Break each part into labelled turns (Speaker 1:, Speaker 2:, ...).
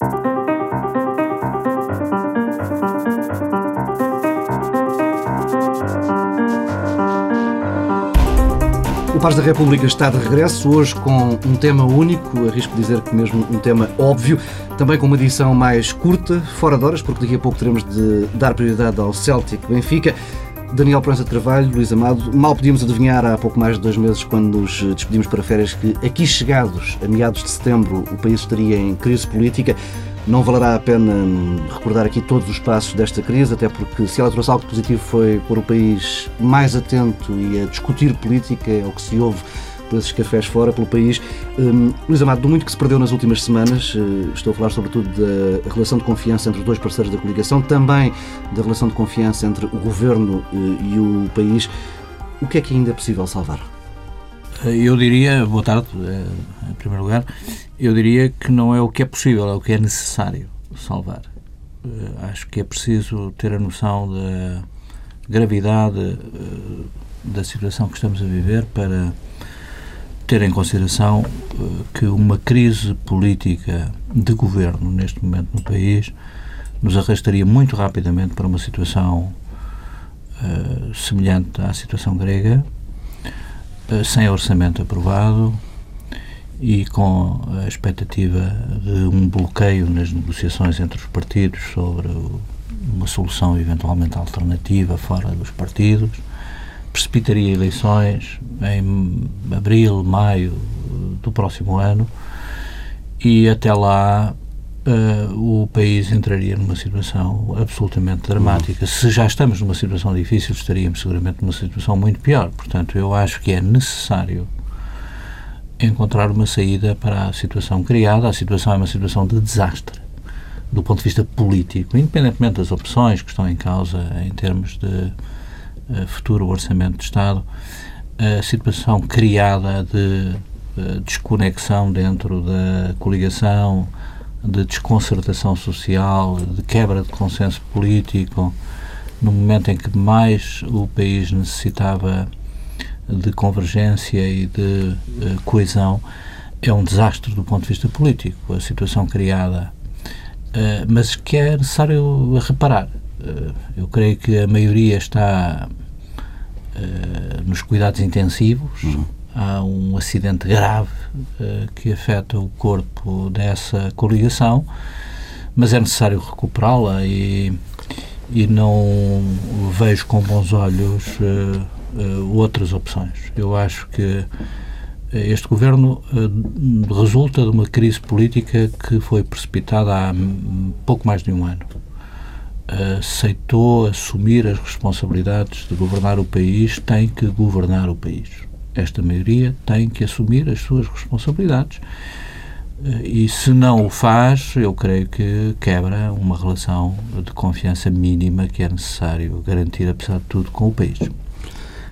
Speaker 1: O Paz da República está de regresso, hoje com um tema único, arrisco dizer que mesmo um tema óbvio, também com uma edição mais curta, fora de horas, porque daqui a pouco teremos de dar prioridade ao Celtic Benfica. Daniel Prança de Carvalho, Luís Amado, mal podíamos adivinhar há pouco mais de dois meses, quando nos despedimos para férias, que aqui chegados, a meados de setembro, o país estaria em crise política. Não valerá a pena recordar aqui todos os passos desta crise, até porque se ela trouxe algo positivo foi pôr o país mais atento e a discutir política, é o que se ouve por esses cafés fora, pelo país. Um, Luís Amado, do muito que se perdeu nas últimas semanas, uh, estou a falar sobretudo da relação de confiança entre os dois parceiros da coligação, também da relação de confiança entre o governo uh, e o país. O que é que ainda é possível salvar?
Speaker 2: Eu diria, boa tarde, eh, em primeiro lugar, eu diria que não é o que é possível, é o que é necessário salvar. Eh, acho que é preciso ter a noção da gravidade eh, da situação que estamos a viver para ter em consideração que uma crise política de governo neste momento no país nos arrastaria muito rapidamente para uma situação semelhante à situação grega eh, sem orçamento aprovado e com a expectativa de um bloqueio nas negociações entre os partidos sobre uma solução eventualmente alternativa fora dos partidos, precipitaria eleições em abril, maio do próximo ano e até lá uh, o país entraria numa situação absolutamente dramática. Se já estamos numa situação difícil, estaríamos seguramente numa situação muito pior. Portanto, eu acho que é necessário encontrar uma saída para a situação criada. A situação é uma situação de desastre do ponto de vista político, independentemente das opções que estão em causa em termos de futuro orçamento de Estado, a situação criada de uh, desconexão dentro da coligação, de desconcertação social, de quebra de consenso político, no momento em que mais o país necessitava de convergência e de uh, coesão, é um desastre do ponto de vista político, a situação criada, uh, mas que é necessário reparar. Uh, eu creio que a maioria está nos cuidados intensivos, uhum há um acidente grave uh, que afeta o corpo dessa coligação, mas é necessário recuperá-la e, e não vejo com bons olhos outras opções. Eu acho que este governo resulta de uma crise política que foi precipitada há pouco mais de um ano. Aceitou assumir as responsabilidades de governar o país, tem que governar o país esta maioria tem que assumir as suas responsabilidades. Eh, e se não o faz, eu creio que quebra uma relação de confiança mínima que é necessário garantir, apesar de tudo, com o país.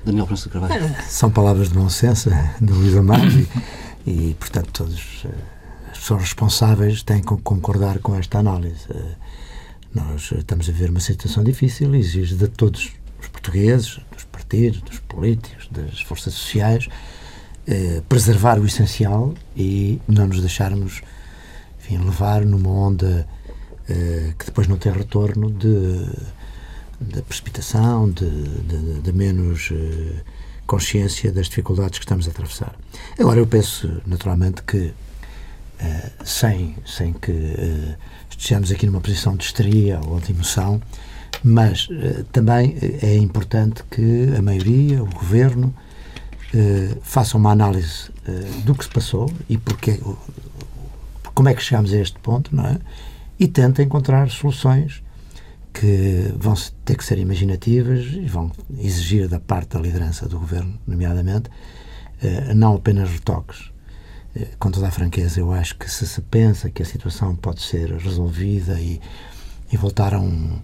Speaker 1: Daniel Francisco Carvalho.
Speaker 3: São palavras de bom senso de Luís Amado e, e, portanto, todas eh, as pessoas responsáveis têm que concordar com esta análise. Eh, nós estamos a ver uma situação difícil e exige de todos os portugueses, dos partidos, dos políticos, das forças sociais, eh, preservar o essencial e não nos deixarmos enfim, levar numa onda eh, que depois não tem retorno de, de precipitação, de, de, de menos eh, consciência das dificuldades que estamos a atravessar. Agora, eu penso naturalmente que eh, sem, sem que eh, estejamos aqui numa posição de histeria ou de emoção, mas uh, também é importante que a maioria, o governo, uh, façam uma análise uh, do que se passou e porque, como é que chegamos a este ponto, não é? E tentem encontrar soluções que vão ter que ser imaginativas e vão exigir da parte da liderança do governo, nomeadamente, não apenas retoques. Com toda a franqueza, eu acho que se se pensa que a situação pode ser resolvida e, e voltar a um,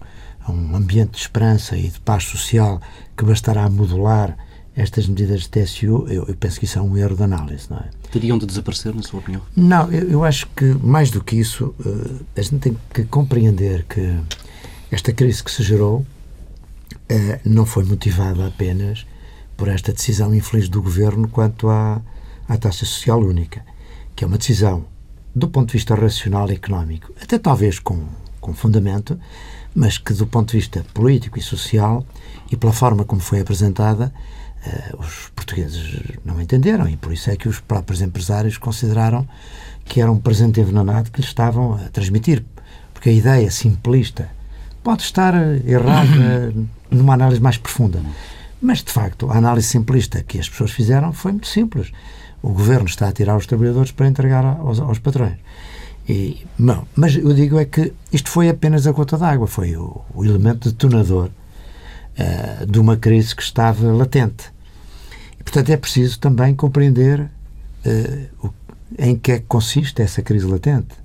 Speaker 3: um ambiente de esperança e de paz social que bastará modular estas medidas de TSU, eu, eu, penso que isso é um erro de análise, não é?
Speaker 1: Teriam de desaparecer, na sua opinião?
Speaker 3: Não, eu, eu acho que, mais do que isso, uh, a gente tem que compreender que esta crise que se gerou uh, não foi motivada apenas por esta decisão infeliz do Governo quanto à, à taxa social única, que é uma decisão do ponto de vista racional e económico, até talvez com, com fundamento, mas que do ponto de vista político e social e pela forma como foi apresentada, uh, os portugueses não entenderam e por isso é que os próprios empresários consideraram que era um presente envenenado que lhes estavam a transmitir. Porque a ideia simplista pode estar errada numa análise mais profunda. Mas, de facto, a análise simplista que as pessoas fizeram foi muito simples. O governo está a tirar os trabalhadores para entregar aos, aos patrões. E, não, mas eu digo é que isto foi apenas a gota d'água, foi o, o, elemento detonador uh, de uma crise que estava latente. E, portanto, é preciso também compreender uh, o, em que é que consiste essa crise latente,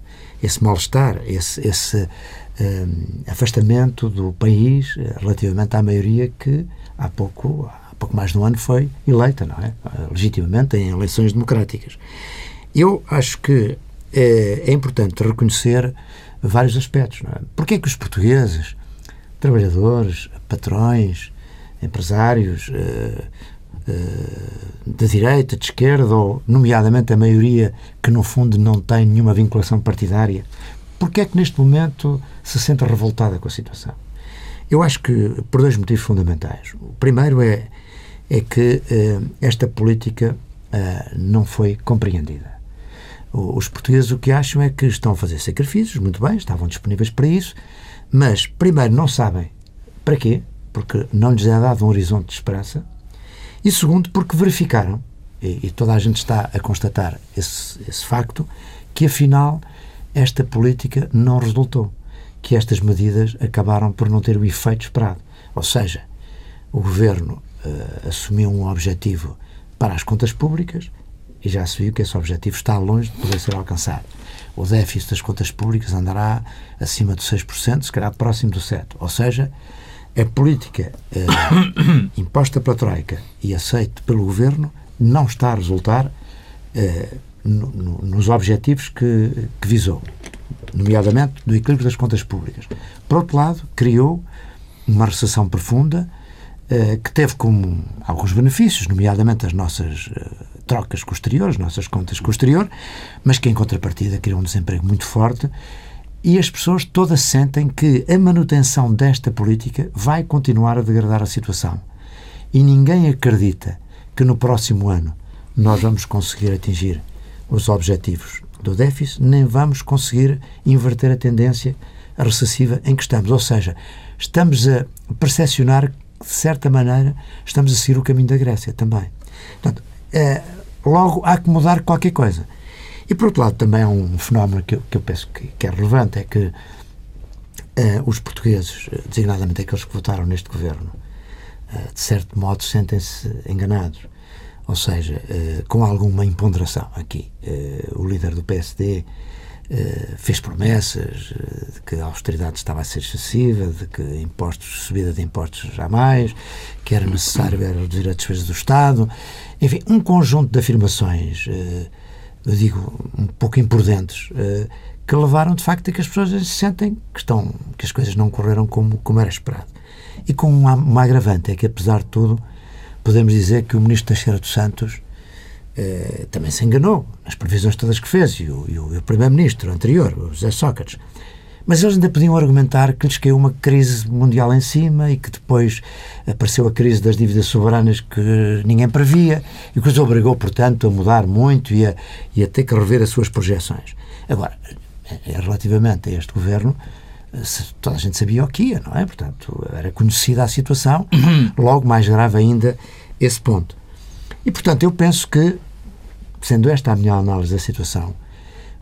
Speaker 3: esse mal-estar, esse, esse uh, afastamento do país relativamente à maioria que há pouco, há pouco mais de um ano foi eleita, não é? Legitimamente em eleições democráticas. Eu acho que é, é importante reconhecer vários aspectos. Não é? Porquê que os portugueses, trabalhadores, patrões, empresários uh, uh, da direita, de esquerda, ou nomeadamente a maioria que no fundo não tem nenhuma vinculação partidária, porquê é que neste momento se sente revoltada com a situação? Eu acho que por dois motivos fundamentais. O primeiro é, é que uh, esta política uh, não foi compreendida. Os portugueses o que acham é que estão a fazer sacrifícios, muito bem, estavam disponíveis para isso, mas, primeiro, não sabem para quê, porque não lhes é dado um horizonte de esperança, e segundo, porque verificaram, e, e toda a gente está a constatar esse, esse facto, que afinal esta política não resultou que estas medidas acabaram por não ter o efeito esperado. Ou seja, o governo uh, assumiu um objetivo para as contas públicas e já se viu que esse objetivo está longe de poder ser alcançado. O déficit das contas públicas andará acima dos 6%, se calhar próximo do 7%. Ou seja, a política uh, imposta pela Troika e aceita pelo governo não está a resultar uh, no, no, nos objetivos que, que visou nomeadamente do equilíbrio das contas públicas. Por outro lado, criou uma recessão profunda eh, que teve como alguns benefícios, nomeadamente as nossas eh, trocas com o exterior, as nossas contas com o exterior, mas que em contrapartida criou um desemprego muito forte e as pessoas todas sentem que a manutenção desta política vai continuar a degradar a situação. E ninguém acredita que no próximo ano nós vamos conseguir atingir os objetivos do déficit, nem vamos conseguir inverter a tendência recessiva em que estamos. Ou seja, estamos a percepcionar de certa maneira, estamos a seguir o caminho da Grécia também. Portanto, é, logo há que mudar qualquer coisa. E, por outro lado, também há um fenómeno que que eu penso que, que, é relevante, é que é, os portugueses, designadamente aqueles que votaram neste governo, é, de certo modo sentem-se enganados ou seja, eh, com alguma imponderação aqui. Eh, o líder do PSD eh, fez promessas de que a austeridade estava a ser excessiva, de que impostos, subida de impostos jamais, que era necessário era reduzir as despesas do Estado, enfim, um conjunto de afirmações, eu digo, um pouco imprudentes, que levaram de facto a que as pessoas se sentem que, estão, que as coisas não correram como, como era esperado. E com uma, uma agravante, é que apesar de tudo, podemos dizer que o ministro Teixeira dos Santos eh, também se enganou nas previsões todas que fez, e o, o, o primeiro-ministro anterior, o José Sócrates. Mas eles ainda podiam argumentar que lhes caiu uma crise mundial em cima e que depois apareceu a crise das dívidas soberanas que ninguém previa e que os obrigou, portanto, a mudar muito e a, e a ter que rever as suas projeções. Agora, eh, relativamente a este governo, toda a gente sabia o que ia, não é? Portanto, era conhecida a situação, logo mais grave ainda esse ponto. E, portanto, eu penso que, sendo esta a minha análise da situação,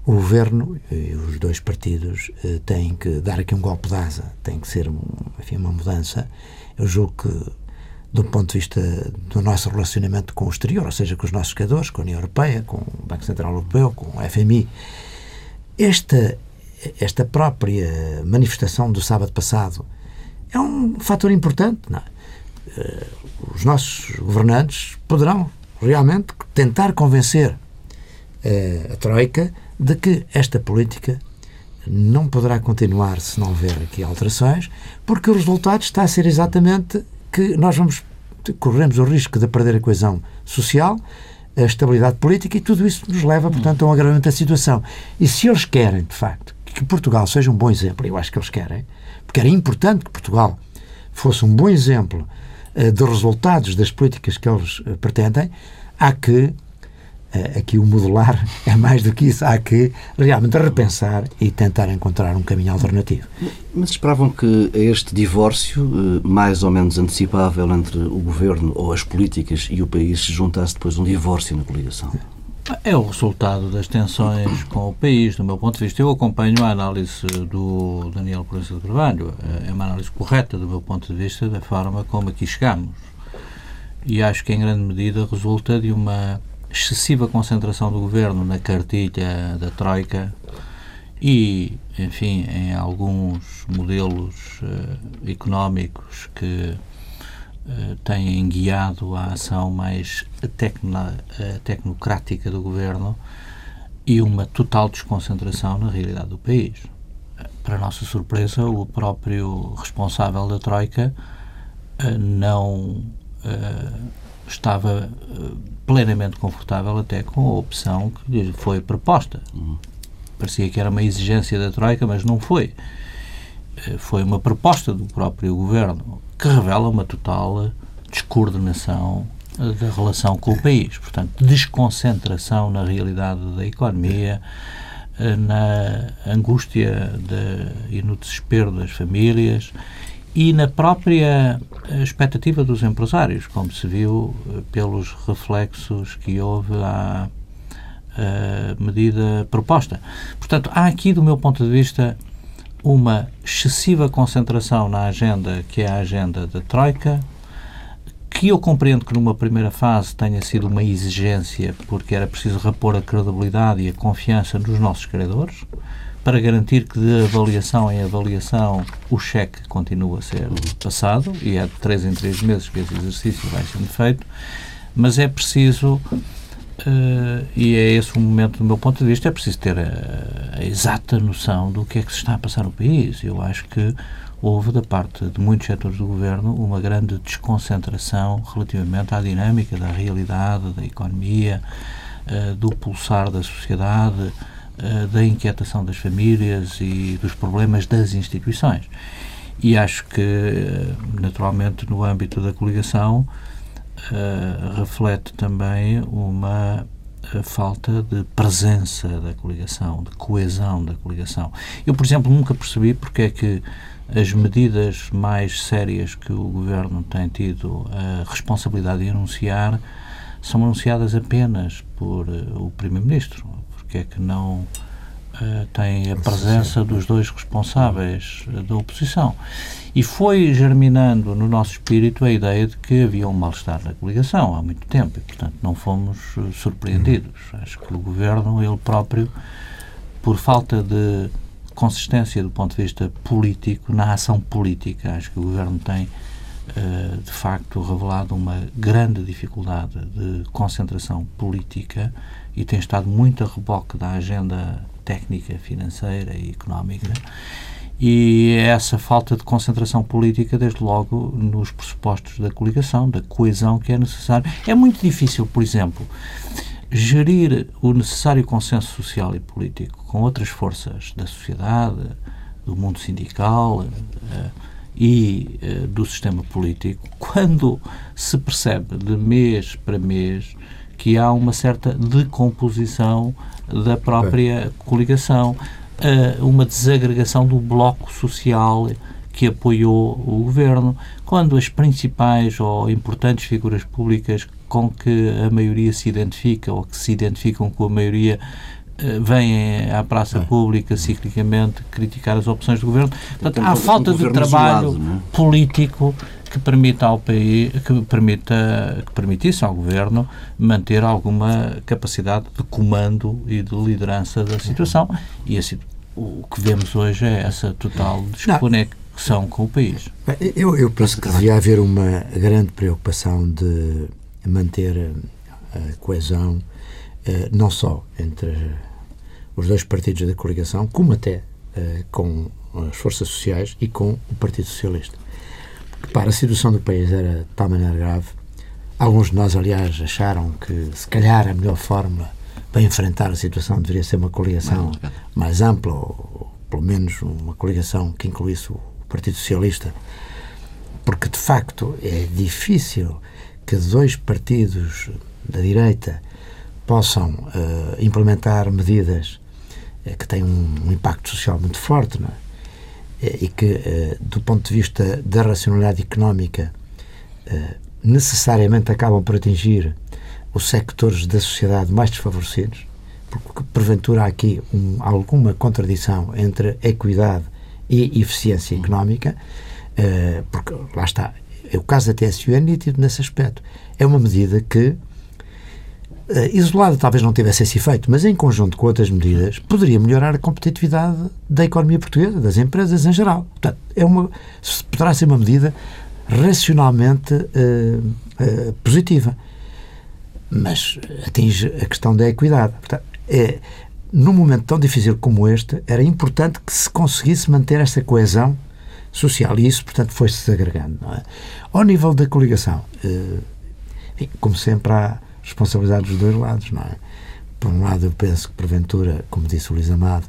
Speaker 3: o governo e os dois partidos eh, têm que dar aqui um golpe de asa, tem que ser enfim, uma mudança. Eu julgo que, do ponto de vista do nosso relacionamento com o exterior, ou seja, com os nossos jogadores, com a União Europeia, com o Banco Central Europeu, com o FMI, esta esta própria manifestação do sábado passado é um fator importante. Não é? Os nossos governantes poderão realmente tentar convencer eh, a Troika de que esta política não poderá continuar se não houver aqui alterações, porque o resultado está a ser exatamente que nós vamos corremos o risco de perder a coesão social, a estabilidade política e tudo isso nos leva, portanto, a um agravamento da situação. E se eles querem, de facto, que Portugal seja um bom exemplo, eu acho que eles querem, porque era importante que Portugal fosse um bom exemplo de resultados das políticas que eles uh, pretendem, há que eh, aqui o modular é mais do que isso. Há que realmente repensar e tentar encontrar um caminho alternativo.
Speaker 1: Mas esperavam que este divórcio, eh, mais ou menos antecipável entre o governo ou as políticas e o país, se juntasse depois um divórcio na coligação?
Speaker 2: É o resultado das tensões com o país, do meu ponto de vista. Eu acompanho a análise do Daniel Proença de Carvalho. É uma análise correta, do meu ponto de vista, da forma como aqui chegamos. E acho que, em grande medida, resulta de uma excessiva concentração do governo na cartilha da Troika e, enfim, em alguns modelos uh, económicos que uh, têm guiado a ação mais tecno, uh, tecnocrática do governo e uma total desconcentração na realidade do país. Para nossa surpresa, o próprio responsável da Troika não estava plenamente confortável até com a opção que lhe foi proposta. Uhum. Parecia que era uma exigência da Troika, mas não foi. Eh, foi uma proposta do próprio governo que revela uma total descoordenação eh, da relação com o país. Portanto, desconcentração na realidade da economia, eh, na angústia de, e no desespero das famílias e na própria expectativa dos empresários, como se viu pelos reflexos que houve à, à medida proposta. Portanto, há aqui, do meu ponto de vista, uma excessiva concentração na agenda que é a agenda da Troika, que eu compreendo que numa primeira fase tenha sido uma exigência, porque era preciso repor a credibilidade e a confiança nos nossos credores, para garantir que de avaliação em avaliação o cheque continua a ser passado, e é de três em três meses que esse exercício vai sendo feito, mas é preciso, uh, e é esse o momento do meu ponto de vista, é preciso ter a, a, exata noção do que é que se está a passar no país. Eu acho que houve, da parte de muitos setores do governo, uma grande desconcentração relativamente à dinâmica da realidade, da economia, uh, do pulsar da sociedade, eh, da inquietação das famílias e dos problemas das instituições. E acho que, naturalmente, no âmbito da coligação, uh, reflete também uma falta de presença da coligação, de coesão da coligação. Eu, por exemplo, nunca percebi porque é que as medidas mais sérias que o Governo tem tido a responsabilidade de anunciar são anunciadas apenas por uh, o Primeiro-Ministro porque é que não tem a presença dos dois responsáveis da oposição. E foi germinando no nosso espírito a ideia de que havia um mal-estar na coligação há muito tempo e, portanto, não fomos eh, surpreendidos. Acho que o governo, ele próprio, por falta de consistência do ponto de vista político, na ação política, acho que o governo tem de facto revelado uma grande dificuldade de concentração política e tem estado muito a reboque da agenda técnica, financeira e económica. E essa falta de concentração política, desde logo, nos pressupostos da coligação, da coesão que é necessário. É muito difícil, por exemplo, gerir o necessário consenso social e político com outras forças da sociedade, do mundo sindical uh, e uh, do sistema político, quando se percebe de mês para mês que há uma certa decomposição da própria coligação, uma desagregação do bloco social que apoiou o governo, quando as principais ou importantes figuras públicas com que a maioria se identifica ou que se identificam com a maioria eh, vêm à praça pública ciclicamente criticar as opções do governo. Portanto, há falta de trabalho é? político que permita ao país, que permita, que permitisse ao governo manter alguma capacidade de comando e de liderança da situação. E assim, o que vemos hoje é essa total desconexão com o país.
Speaker 3: Eu, eu penso que devia haver uma grande preocupação de manter a coesão eh, não só entre os dois partidos da coligação, como até eh, com as forças sociais e com o Partido Socialista. Para a situação do país era de tal maneira grave, Alguns de nós, aliás, acharam que se calhar a melhor fórmula para enfrentar a situação deveria ser uma coligação mais, mais ampla, ou pelo menos uma coligação que incluísse o Partido Socialista, porque de facto é difícil que dois partidos da direita possam uh, implementar medidas uh, que têm um, um, impacto social muito forte não é? E que, uh, do ponto de vista da racionalidade económica, necessariamente acabam por atingir os sectores da sociedade mais desfavorecidos, porque porventura há aqui um, alguma contradição entre equidade e eficiência económica, porque lá está, o caso da TSU é nítido nesse aspecto. É uma medida que, isolada, talvez não tivesse esse efeito, mas em conjunto com outras medidas, poderia melhorar a competitividade da economia portuguesa, das empresas em geral. Portanto, é uma, poderá ser uma medida racionalmente uh, positiva mas atinge a questão da equidade. Portanto, é, num momento tão difícil como este, era importante que se conseguisse manter essa coesão social e isso, portanto, foi-se desagregando. É? Ao nível da coligação, eh, enfim, como sempre, há responsabilidade dos dois lados. Não é? Por um lado, eu penso que, porventura, como disse o Luís Amado,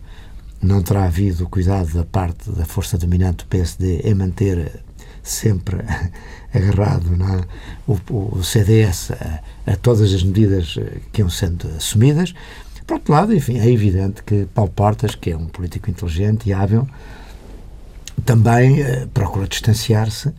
Speaker 3: não terá havido cuidado da parte da força dominante do PSD em manter sempre agarrado é? o, o, CDS a, a, todas as medidas eh, que iam sendo assumidas. Por outro lado, enfim, é evidente que Paulo Portas, que é um político inteligente e hábil, também uh, procura distanciar-se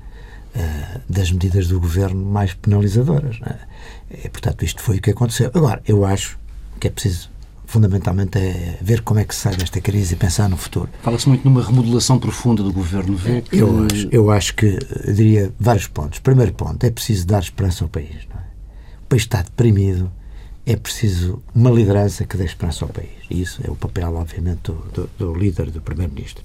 Speaker 3: das medidas do governo mais penalizadoras. É? E, portanto, isto foi o que aconteceu. Agora, eu acho que é preciso fundamentalmente é ver como é que se sai desta crise e pensar no futuro.
Speaker 1: Fala-se muito numa remodelação profunda do governo. Vê que...
Speaker 3: eu, acho, eu acho que, eu diria, vários pontos. Primeiro ponto, é preciso dar esperança ao país. É? O país está deprimido, é preciso uma liderança que dê esperança ao país. E isso é o papel, obviamente, do, do, do líder, do primeiro-ministro.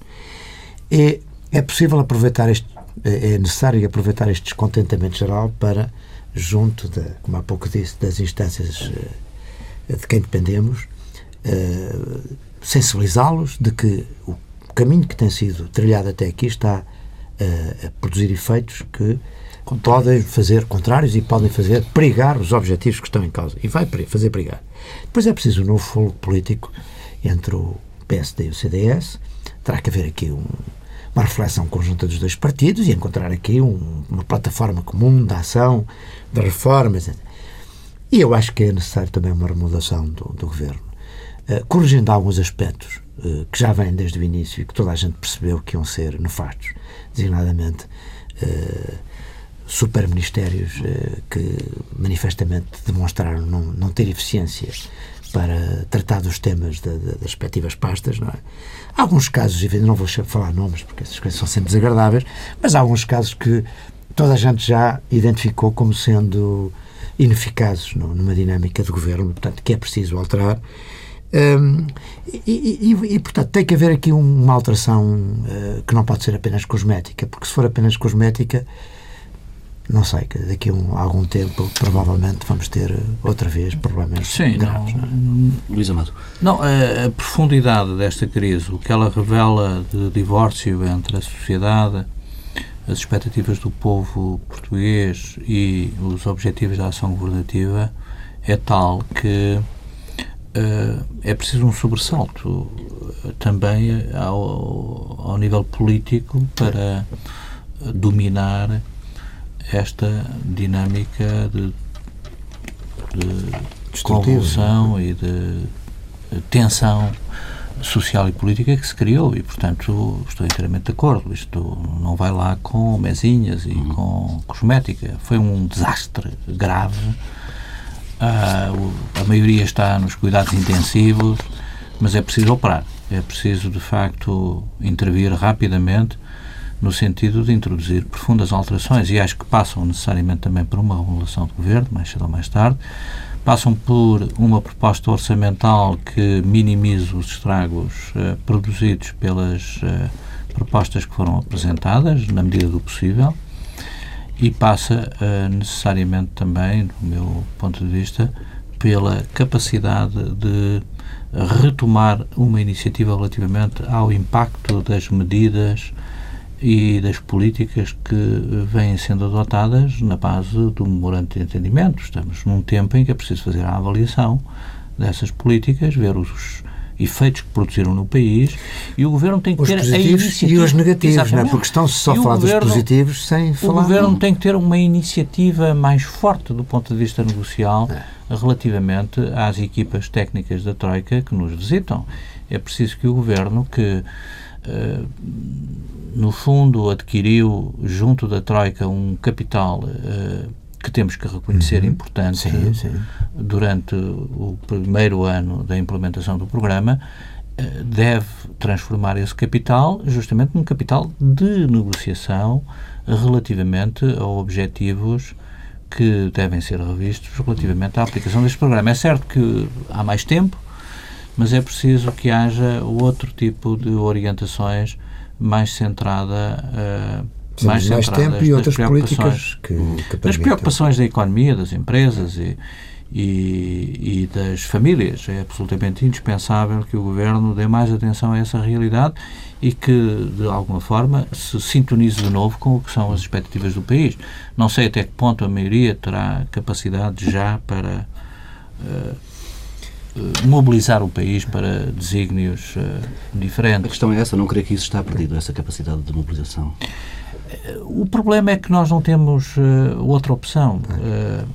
Speaker 3: É, é possível aproveitar este, é, é necessário aproveitar este descontentamento geral para, junto, de, como há pouco disse, das instâncias eh, de quem dependemos, uh, sensibilizá-los de que o caminho que tem sido trilhado até aqui está uh, a produzir efeitos que podem fazer contrários e podem fazer perigar os objetivos que estão em causa. E vai fazer perigar. Depois é preciso um novo fogo político entre o PSD e o CDS. Terá que haver aqui um, uma reflexão conjunta dos dois partidos e encontrar aqui um, uma plataforma comum de ação, de reformas. E eu acho que é necessário também uma remodelação do, do governo. Eh, corrigindo alguns aspectos uh, que já vêm desde o início e que toda a gente percebeu que iam ser nefastos, designadamente uh, superministérios que manifestamente demonstraram não, não ter eficiência para tratar dos temas de, de, das respectivas pastas, não é? Há alguns casos, e não vou falar nomes porque essas coisas são sempre desagradáveis, mas há alguns casos que toda a gente já identificou como sendo ineficazes numa dinâmica de governo, portanto, que é preciso alterar um, e, e, e, portanto, tem que haver aqui uma alteração uh, que não pode ser apenas cosmética, porque se for apenas cosmética, não sei, que daqui a um, algum tempo provavelmente vamos ter outra vez problemas Sim, graves. Não, não
Speaker 1: é? Luís Amado.
Speaker 2: Não, a, a, profundidade desta crise, o que ela revela de divórcio entre a sociedade, as expectativas do povo português e os objetivos da ação governativa é tal que uh, é preciso um sobressalto eh, também ao, ao nível político para dominar esta dinâmica de, de convulsão e de tensão social e política que se criou e, portanto, estou inteiramente de acordo. Isto não vai lá com mesinhas e uhum. com cosmética. Foi um desastre grave ah, a maioria está nos cuidados intensivos, mas é preciso operar. É preciso, de facto, intervir rapidamente no sentido de introduzir profundas alterações e acho que passam necessariamente também por uma regulação de governo, mais cedo ou mais tarde, passam por uma proposta orçamental que minimize os estragos uh, produzidos pelas uh, propostas que foram apresentadas, na medida do possível, e passa uh, necessariamente também, do meu ponto de vista, pela capacidade de retomar uma iniciativa relativamente ao impacto das medidas e das políticas que vêm sendo adotadas na base do memorando de entendimento. Estamos num tempo em que é preciso fazer a avaliação dessas políticas, ver os efeitos que produziram no país e o Governo tem que
Speaker 3: os
Speaker 2: ter
Speaker 3: positivos
Speaker 2: a iniciativa...
Speaker 3: E os negativos, não é? porque estão-se só a falar governo, dos positivos sem falar...
Speaker 2: O Governo tem que ter uma iniciativa mais forte do ponto de vista negocial é. relativamente às equipas técnicas da Troika que nos visitam. É preciso que o Governo, que no fundo adquiriu junto da Troika um capital uh, que temos que reconhecer uhum. importante sim, sim. durante o primeiro ano da implementação do programa, uh, deve transformar esse capital justamente num capital de negociação relativamente a objetivos que devem ser revistos relativamente à aplicação deste programa. É certo que há mais tempo, mas é preciso que haja outro tipo de orientações mais centrada uh,
Speaker 3: mais, mais tempo e outras políticas que, que
Speaker 2: das preocupações da economia, das empresas e, e, e, das famílias. É absolutamente indispensável que o Governo dê mais atenção a essa realidade e que, de alguma forma, se sintonize de novo com o que são as expectativas do país. Não sei até que ponto a maioria terá capacidade já para uh, mobilizar o país para desígnios uh, diferentes.
Speaker 1: A questão é essa, não creio que isso está perdido, essa capacidade de mobilização.
Speaker 2: O problema é que nós não temos outra opção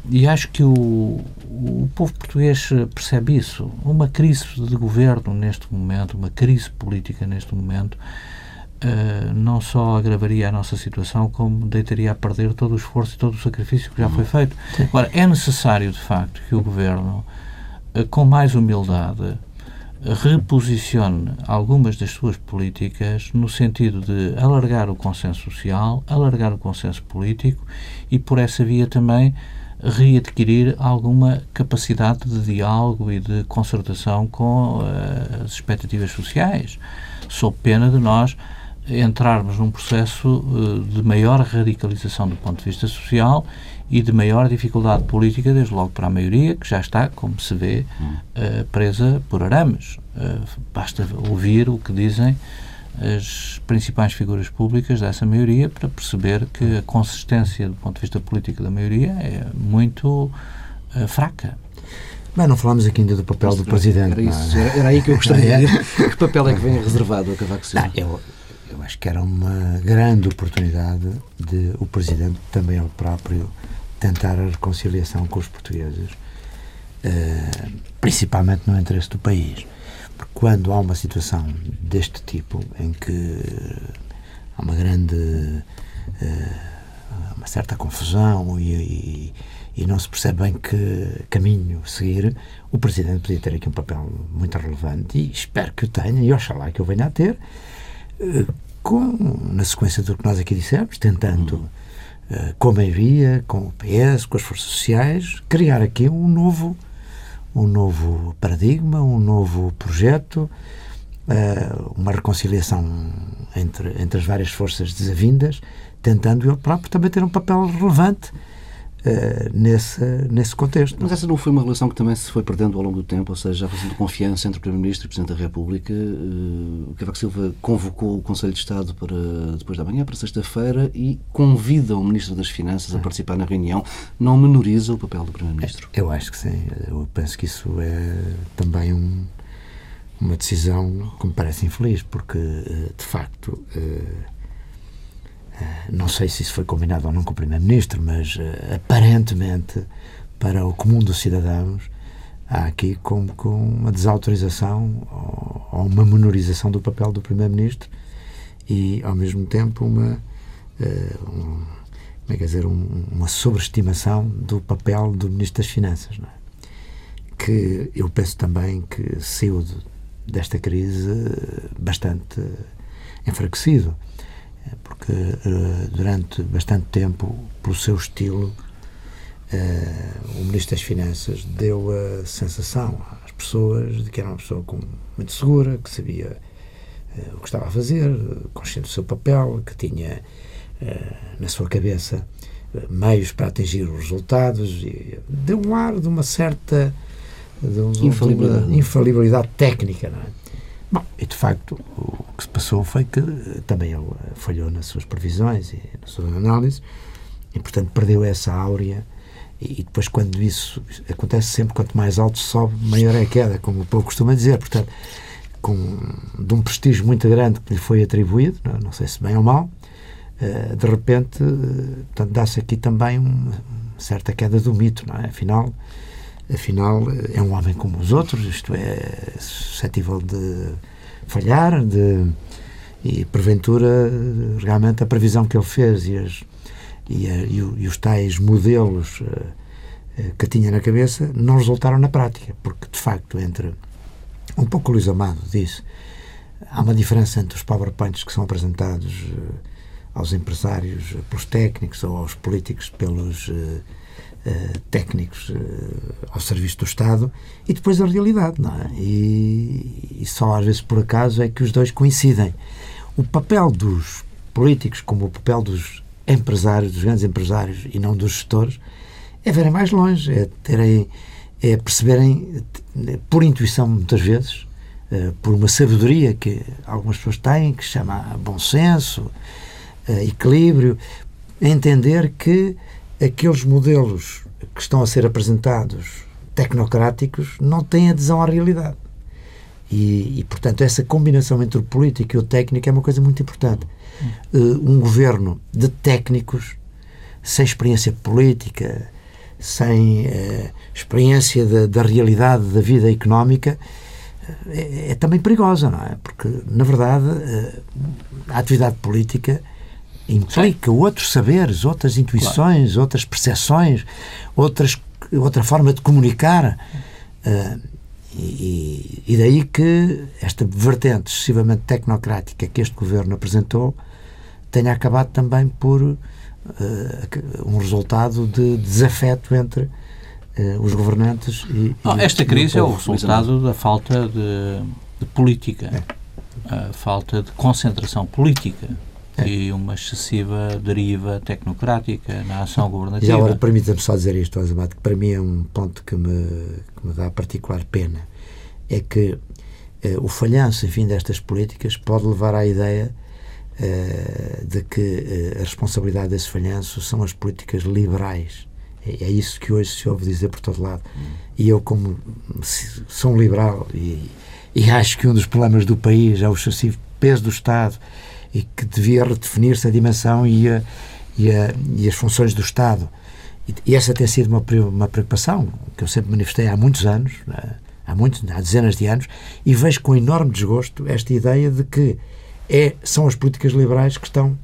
Speaker 2: e acho que o, o povo português percebe isso. Uma crise de governo neste momento, uma crise política neste momento, uh, não só agravaria a nossa situação, como deitaria a perder todo o esforço e todo o sacrifício que já foi feito. Agora, é necessário, de facto, que o governo com mais humildade, reposicione algumas das suas políticas no sentido de alargar o consenso social, alargar o consenso político e, por essa via, também readquirir alguma capacidade de diálogo e de concertação com uh, as expectativas sociais, sob pena de nós entrarmos num processo uh, de maior radicalização do ponto de vista social e de maior dificuldade política, desde logo para a maioria, que já está, como se vê, uh, presa por arames. Uh, basta ouvir o que dizem as principais figuras públicas dessa maioria para perceber que a consistência do ponto de vista político da maioria é muito uh, fraca.
Speaker 3: Mas não falamos aqui ainda do papel Mas, do Presidente.
Speaker 1: Era, isso, era, era, aí que eu gostaria de ir. que papel é que vem reservado a Cavaco Silva?
Speaker 3: eu, eu acho que era uma grande oportunidade de o Presidente também ele próprio tentar a reconciliação com os portugueses, uh, principalmente no interesse do país. Porque quando há uma situação deste tipo, em que há uma grande. Uh, uma certa confusão e, e, e, não se percebe bem que caminho seguir, o Presidente podia ter aqui um papel muito relevante e espero que o tenha e oxalá que eu venha a ter, com, na sequência do que nós aqui dissemos, tentando. Uhum eh, com a maioria, com o PS, com as forças sociais, criar aqui um novo, um novo paradigma, um novo projeto, eh, uma reconciliação entre, entre as várias forças desavindas, tentando ele próprio também ter um papel relevante uh, nesse, nesse contexto.
Speaker 1: Mas essa não foi uma relação que também se foi perdendo ao longo do tempo, ou seja, já fazendo confiança entre o Primeiro-Ministro e o Presidente da República. Uh, o Cavaco Silva convocou o Conselho de Estado para depois da manhã, para sexta-feira, e convida o Ministro das Finanças a participar na reunião. Não menoriza o papel do Primeiro-Ministro?
Speaker 3: Eu acho que sim. Eu penso que isso é também um, uma decisão que me parece infeliz, porque, eh, de facto, não sei se isso foi combinado ou não com o Primeiro-Ministro, mas uh, aparentemente, para o comum dos cidadãos, há aqui como com uma desautorização ou, ou, uma menorização do papel do Primeiro-Ministro e, ao mesmo tempo, uma, uh, um, como é que dizer, um, uma sobreestimação do papel do Ministro das Finanças, é? que eu penso também que saiu de, desta crise bastante enfraquecido porque uh, durante bastante tempo, pelo seu estilo, uh, o Ministro das Finanças deu a sensação às pessoas de que era uma pessoa com, muito segura, que sabia uh, o que estava a fazer, consciente do seu papel, que tinha na sua cabeça meios para atingir os resultados e deu um ar de uma certa de
Speaker 1: infalibilidade.
Speaker 3: infalibilidade técnica, não é? Bom, e de facto, que se passou foi que também ele falhou nas suas previsões e nas suas análises e, portanto, perdeu essa áurea. E depois, quando isso acontece sempre, quanto mais alto sobe, maior é a queda, como o povo costuma dizer. Portanto, com, de um prestígio muito grande que lhe foi atribuído, não, não sei se bem ou mal, uh, de repente, uh, dá-se aqui também uma certa queda do mito, não é? Afinal, afinal, é um homem como os outros, isto é suscetível de falhar, de, e porventura, realmente, a previsão que ele fez e as e, a, e, o, e os tais modelos uh, uh, que tinha na cabeça não resultaram na prática, porque de facto entre um pouco o Luís Amado disse há uma diferença entre os powerpoints que são apresentados uh, aos empresários pelos técnicos ou aos políticos pelos técnicos ao serviço do Estado e depois a realidade, não é? E, e só às vezes por acaso é que os dois coincidem. O papel dos políticos como o papel dos empresários, dos grandes empresários e não dos gestores, é verem mais longe, é terem, é perceberem por intuição muitas vezes, eh, por uma sabedoria que algumas pessoas têm, que chama bom senso, eh, equilíbrio, entender que aqueles modelos que estão a ser apresentados tecnocráticos não têm adesão à realidade. E, e, portanto, essa combinação entre o político e o técnico é uma coisa muito importante. Uh, um governo de técnicos, sem experiência política, sem uh, experiência da, da, realidade da vida económica, uh, é, é, também perigosa, não é? Porque, na verdade, a atividade política implica outros saberes, outras intuições, claro. outras percepções, outras, outra forma de comunicar. E, e, daí que esta vertente excessivamente tecnocrática que este governo apresentou tenha acabado também por uh, um resultado de desafeto entre uh, os governantes e,
Speaker 2: Não, esta crise é o resultado da falta de, de política, é. a falta de concentração política. E uma excessiva deriva tecnocrática na ação governativa.
Speaker 3: E agora, permita-me só dizer isto, Azamat, que para mim é um ponto que me, que me dá particular pena, é que eh, o falhanço, enfim, destas políticas pode levar à ideia eh, de que eh, a responsabilidade desse falhanço são as políticas liberais. É, é isso que hoje se ouve dizer por todo lado. Hum. E eu, como sou um liberal e, e acho que um dos problemas do país é o excessivo peso do Estado e que devia redefinir-se a dimensão e, a, e, a, e, as funções do Estado. E, essa tem sido uma, uma preocupação que eu sempre manifestei há muitos anos, né? há, muitos, há dezenas de anos, e vejo com enorme desgosto esta ideia de que é, são as políticas liberais que estão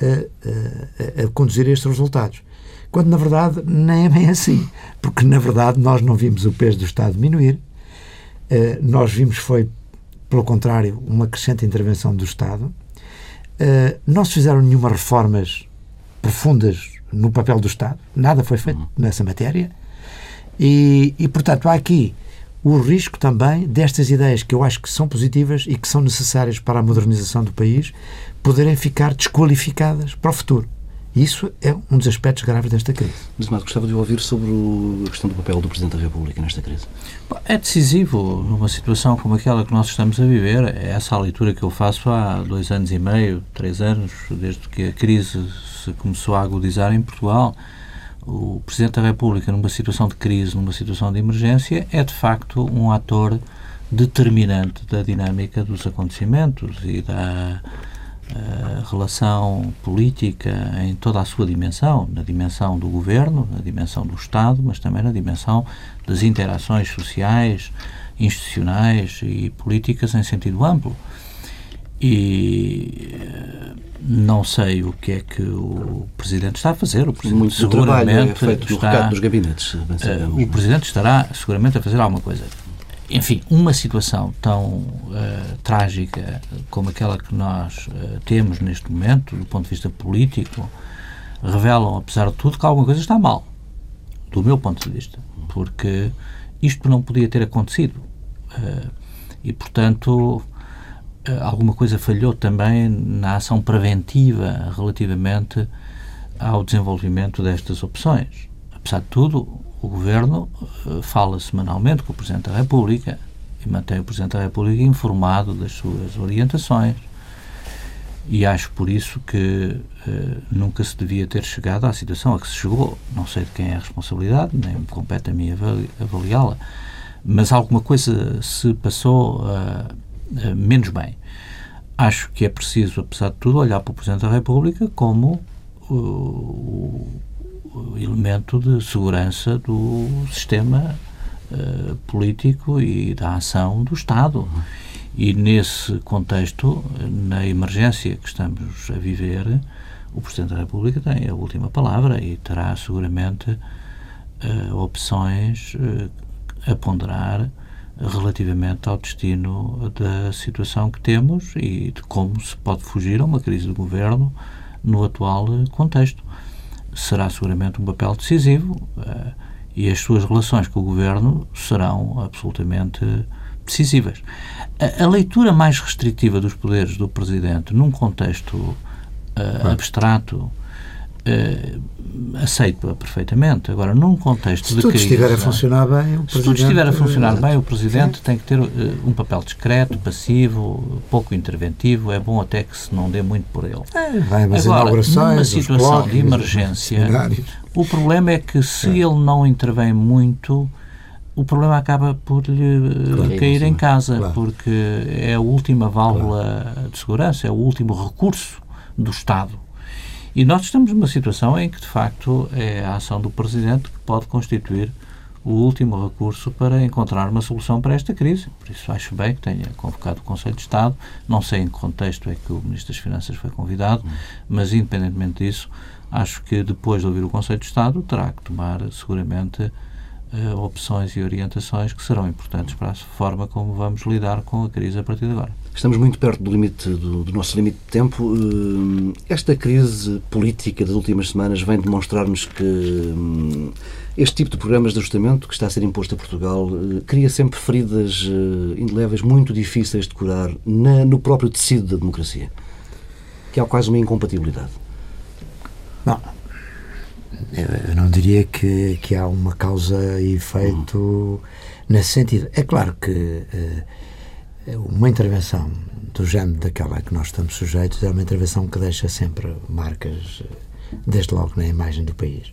Speaker 3: a, a, a conduzir a estes resultados. Quando, na verdade, nem é bem assim. Porque, na verdade, nós não vimos o peso do Estado diminuir, uh, nós vimos, foi, pelo contrário, uma crescente intervenção do Estado. Uh, não se fizeram nenhuma reformas profundas no papel do Estado, nada foi feito nessa matéria. E, e, portanto, há aqui o risco também destas ideias que eu acho que são positivas e que são necessárias para a modernização do país poderem ficar desqualificadas para o futuro. Isso é um dos aspectos graves desta crise.
Speaker 1: Mas, Mato, gostava de ouvir sobre a questão do papel do Presidente da República nesta crise.
Speaker 2: É decisivo numa situação como aquela que nós estamos a viver. É essa a leitura que eu faço há dois anos e meio, três anos, desde que a crise se começou a agudizar em Portugal o Presidente da República, numa situação de crise, numa situação de emergência, é de facto um ator determinante da dinâmica dos acontecimentos e da uh, relação política em toda a sua dimensão, na dimensão do governo, na dimensão do Estado, mas também na dimensão das interações sociais, institucionais e políticas em sentido amplo. E uh, não sei o que é que o Presidente está a fazer. O Presidente
Speaker 1: Muito seguramente é feito está, dos gabinetes.
Speaker 2: Uh, o Presidente estará seguramente a fazer alguma coisa. Enfim, uma situação tão uh, trágica como aquela que nós uh, temos neste momento, do ponto de vista político, revelam, apesar de tudo, que alguma coisa está mal, do meu ponto de vista, porque isto não podia ter acontecido. e, portanto, alguma coisa falhou também na ação preventiva relativamente ao desenvolvimento destas opções. Apesar de tudo, o Governo uh, fala semanalmente com o Presidente da República e mantém o Presidente da República informado das suas orientações. E acho por isso que uh, nunca se devia ter chegado à situação a que se chegou. Não sei de quem é a responsabilidade, nem me compete a mim avaliá-la, mas alguma coisa se passou uh, uh, menos bem. Acho que é preciso, apesar de tudo, olhar para o Presidente da República como o elemento de segurança do sistema político e da ação do Estado. E nesse contexto, na emergência que estamos a viver, o Presidente da República tem a última palavra e terá seguramente uh, opções uh, a ponderar relativamente ao destino da situação que temos e de como se pode fugir a uma crise de governo no atual contexto. Será seguramente um papel decisivo uh, e as suas relações com o governo serão absolutamente decisivas. A, a, leitura mais restritiva dos poderes do Presidente num contexto uh, abstrato aceito-a perfeitamente. Agora, num contexto
Speaker 3: se
Speaker 2: de
Speaker 3: tudo
Speaker 2: crise...
Speaker 3: estiver a funcionar bem, o Presidente...
Speaker 2: Se tudo estiver a funcionar bem, o Presidente sim. tem que ter uh, um papel discreto, passivo, pouco interventivo. É bom até que se não dê muito por ele.
Speaker 3: É, vai, mas
Speaker 2: Agora, numa situação de emergência, o problema é que se é. ele não intervém muito o problema acaba por lhe claro, cair em casa, claro. porque é a última válvula claro. de segurança, é o último recurso do Estado. E nós estamos numa situação em que, de facto, é a ação do Presidente que pode constituir o último recurso para encontrar uma solução para esta crise. Por isso acho bem que tenha convocado o Conselho de Estado. Não sei em que contexto é que o Ministro das Finanças foi convidado, hum. mas independentemente disso, acho que depois de ouvir o Conselho de Estado terá que tomar seguramente uh, opções e orientações que serão importantes para a forma como vamos lidar com a crise a partir de agora.
Speaker 1: Estamos muito perto do limite do, do nosso limite de tempo. Uh, esta crise política das últimas semanas vem demonstrar-nos que um, este tipo de programas de ajustamento que está a ser imposto a Portugal uh, cria sempre feridas indeléveis muito difíceis de curar na, no próprio tecido da democracia, que há quase uma incompatibilidade.
Speaker 3: Não, eu não diria que, que há uma causa e efeito uhum. nesse sentido. É claro que uma intervenção do género daquela que nós estamos sujeitos é uma intervenção que deixa sempre marcas, desde logo na imagem do país.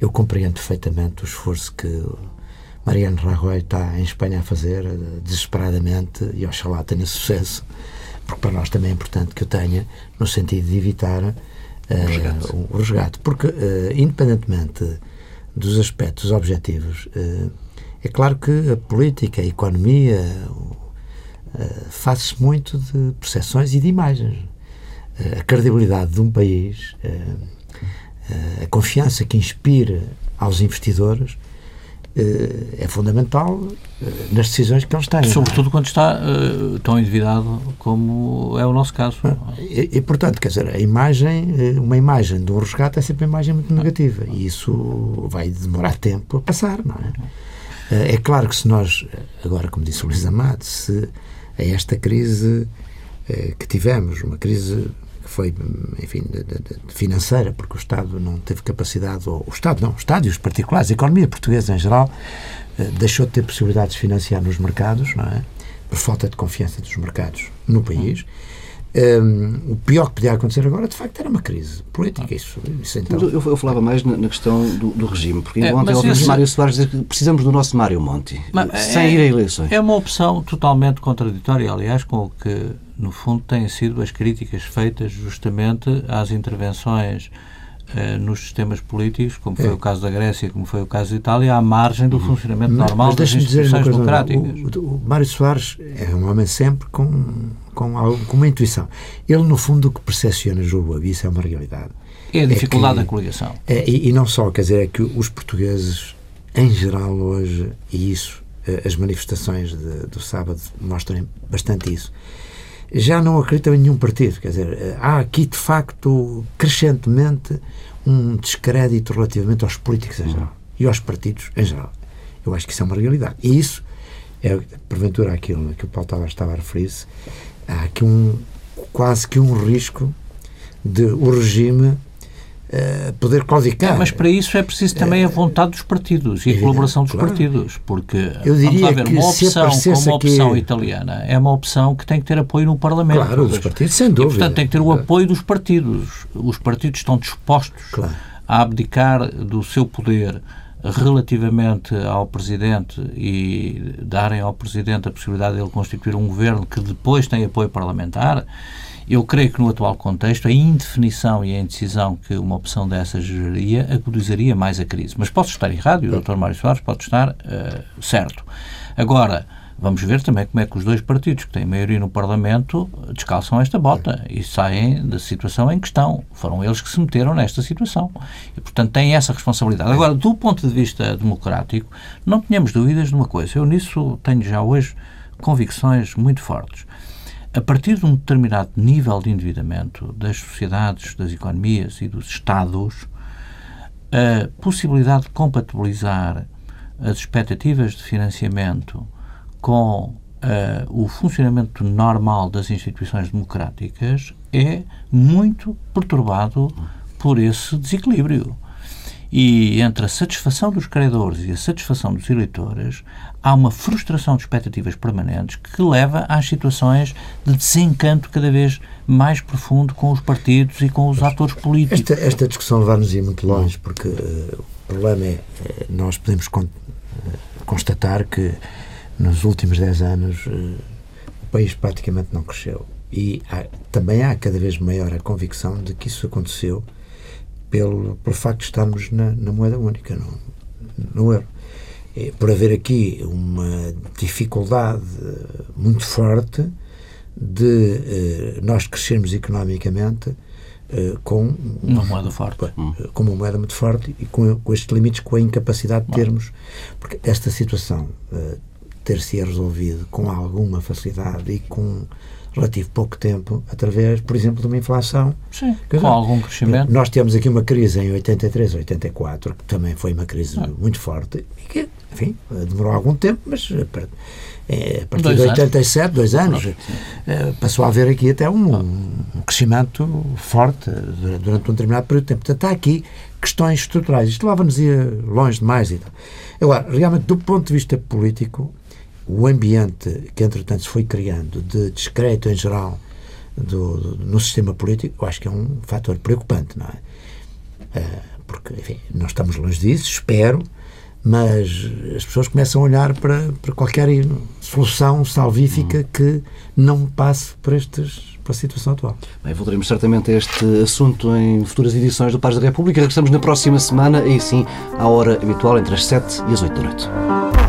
Speaker 3: Eu compreendo perfeitamente o esforço que Mariano Rajoy está em Espanha a fazer, desesperadamente, e oxalá tenha sucesso, porque para nós também é importante que o tenha, no sentido de evitar o resgate. Uh, o resgate. Porque, uh, independentemente dos aspectos objetivos, uh, é claro que a política, a economia, faz-se muito de percepções e de imagens. a credibilidade de um país, a confiança que inspira aos investidores, eh, é fundamental eh, nas decisões que eles têm.
Speaker 2: Sobretudo quando está tão endividado como é o nosso caso.
Speaker 3: E, e, portanto, quer dizer, a imagem, uma imagem de um resgate é sempre uma imagem muito negativa e isso vai demorar tempo a passar, não é? É claro que se nós, agora como disse o Luís Amado, se a esta crise que tivemos, uma crise que foi, enfim, de, de, financeira, porque o Estado não teve capacidade, ou o Estado não, o Estado e os particulares, a economia portuguesa em geral, eh, deixou de ter possibilidades de financiar nos mercados, não é? Por falta de confiança dos mercados no país. Um, o pior que podia acontecer agora, de facto, era uma crise política. Isso, isso então...
Speaker 1: eu, eu, falava mais na, na questão do, do, regime, porque é, ontem ouvimos esse... Mário Soares dizer que precisamos do nosso Mário Monti, mas, sem é, ir a eleições.
Speaker 2: É uma opção totalmente contraditória, aliás, com o que, no fundo, têm sido as críticas feitas justamente às intervenções eh, nos sistemas políticos, como foi é. o caso da Grécia, como foi o caso da Itália, à margem do uhum. funcionamento mas, normal mas das instituições democráticas.
Speaker 3: O, o, o Mário Soares é um homem sempre com, com, com uma intuição. Ele, no fundo, o que percepciona, julgo, isso é uma realidade.
Speaker 2: É a dificuldade é que, da coligação.
Speaker 3: É, e, e, não só, quer dizer, é que os portugueses, em geral, hoje, e isso, eh, as manifestações de, do sábado mostram bastante isso, já não acreditam em nenhum partido. Quer dizer, há aqui, de facto, crescentemente, um descrédito relativamente aos políticos em geral e aos partidos em geral. Eu acho que isso é uma realidade. E isso é, porventura, aquilo que o Paulo Tavares estava a referir-se, há aqui um, quase que um risco de o regime uh, poder claudicar.
Speaker 2: É, mas para isso é preciso também a vontade dos partidos e a colaboração dos claro. partidos, porque
Speaker 3: Eu diria ver,
Speaker 2: uma opção como uma opção
Speaker 3: aqui...
Speaker 2: italiana é uma opção que tem que ter apoio no Parlamento.
Speaker 3: Claro, dos partidos, sem dúvida.
Speaker 2: E, portanto, tem que ter o apoio dos partidos. Os partidos estão dispostos claro. a abdicar do seu poder relativamente ao Presidente e darem ao Presidente a possibilidade de ele constituir um governo que depois tem apoio parlamentar, eu creio que no atual contexto a indefinição e a indecisão que uma opção dessa geraria agudizaria mais a crise. Mas posso estar errado e o Dr. Mário Soares pode estar uh, certo. Agora, Vamos ver também como é que os dois partidos que têm maioria no Parlamento descalçam esta bota e saem da situação em questão. Foram eles que se meteram nesta situação. E, portanto, têm essa responsabilidade. Agora, do ponto de vista democrático, não tenhamos dúvidas de uma coisa. Eu nisso tenho já hoje convicções muito fortes. A partir de um determinado nível de endividamento das sociedades, das economias e dos Estados, a possibilidade de compatibilizar as expectativas de financiamento com uh, o funcionamento normal das instituições democráticas é muito perturbado por esse desequilíbrio. E entre a satisfação dos credores e a satisfação dos eleitores, há uma frustração de expectativas permanentes que leva às situações de desencanto cada vez mais profundo com os partidos e com os atores políticos.
Speaker 3: Esta, esta discussão levar-nos muito longe, porque uh, o problema é, uh, nós podemos con constatar que nos últimos 10 anos eh, o país praticamente não cresceu. E há, também há cada vez maior a convicção de que isso aconteceu pelo, pelo facto de estarmos na, na moeda única, no, no euro. E por haver aqui uma dificuldade muito forte de eh, nós crescermos economicamente eh, com
Speaker 2: uma moeda forte.
Speaker 3: Com uma moeda muito forte e com, com estes limites, com a incapacidade de termos. Porque esta situação ter-se resolvido com alguma facilidade e com relativo pouco tempo, através, por exemplo, de uma inflação.
Speaker 2: Sim, com dizer, algum crescimento.
Speaker 3: Nós temos aqui uma crise em 83, 84, que também foi uma crise ah. muito forte e que, enfim, demorou algum tempo, mas eh, a partir dois de 87, anos. dois anos, eh, passou a haver aqui até um, um, crescimento forte durante um determinado período de tempo. Portanto, há aqui questões estruturais. Isto leva-nos longe demais e tal. Agora, realmente, do ponto de vista político, o ambiente que, entretanto, se foi criando de discreto em geral do, do, no sistema político, eu acho que é um fator preocupante, não é? Uh, porque, enfim, nós estamos longe disso, espero, mas as pessoas começam a olhar para, para qualquer solução salvífica uhum. que não passe por estes para a situação atual.
Speaker 1: Bem, voltaremos certamente a este assunto em futuras edições do Paz da República. Regressamos na próxima semana, aí sim, à hora habitual, entre as 7 e as 8 da noite.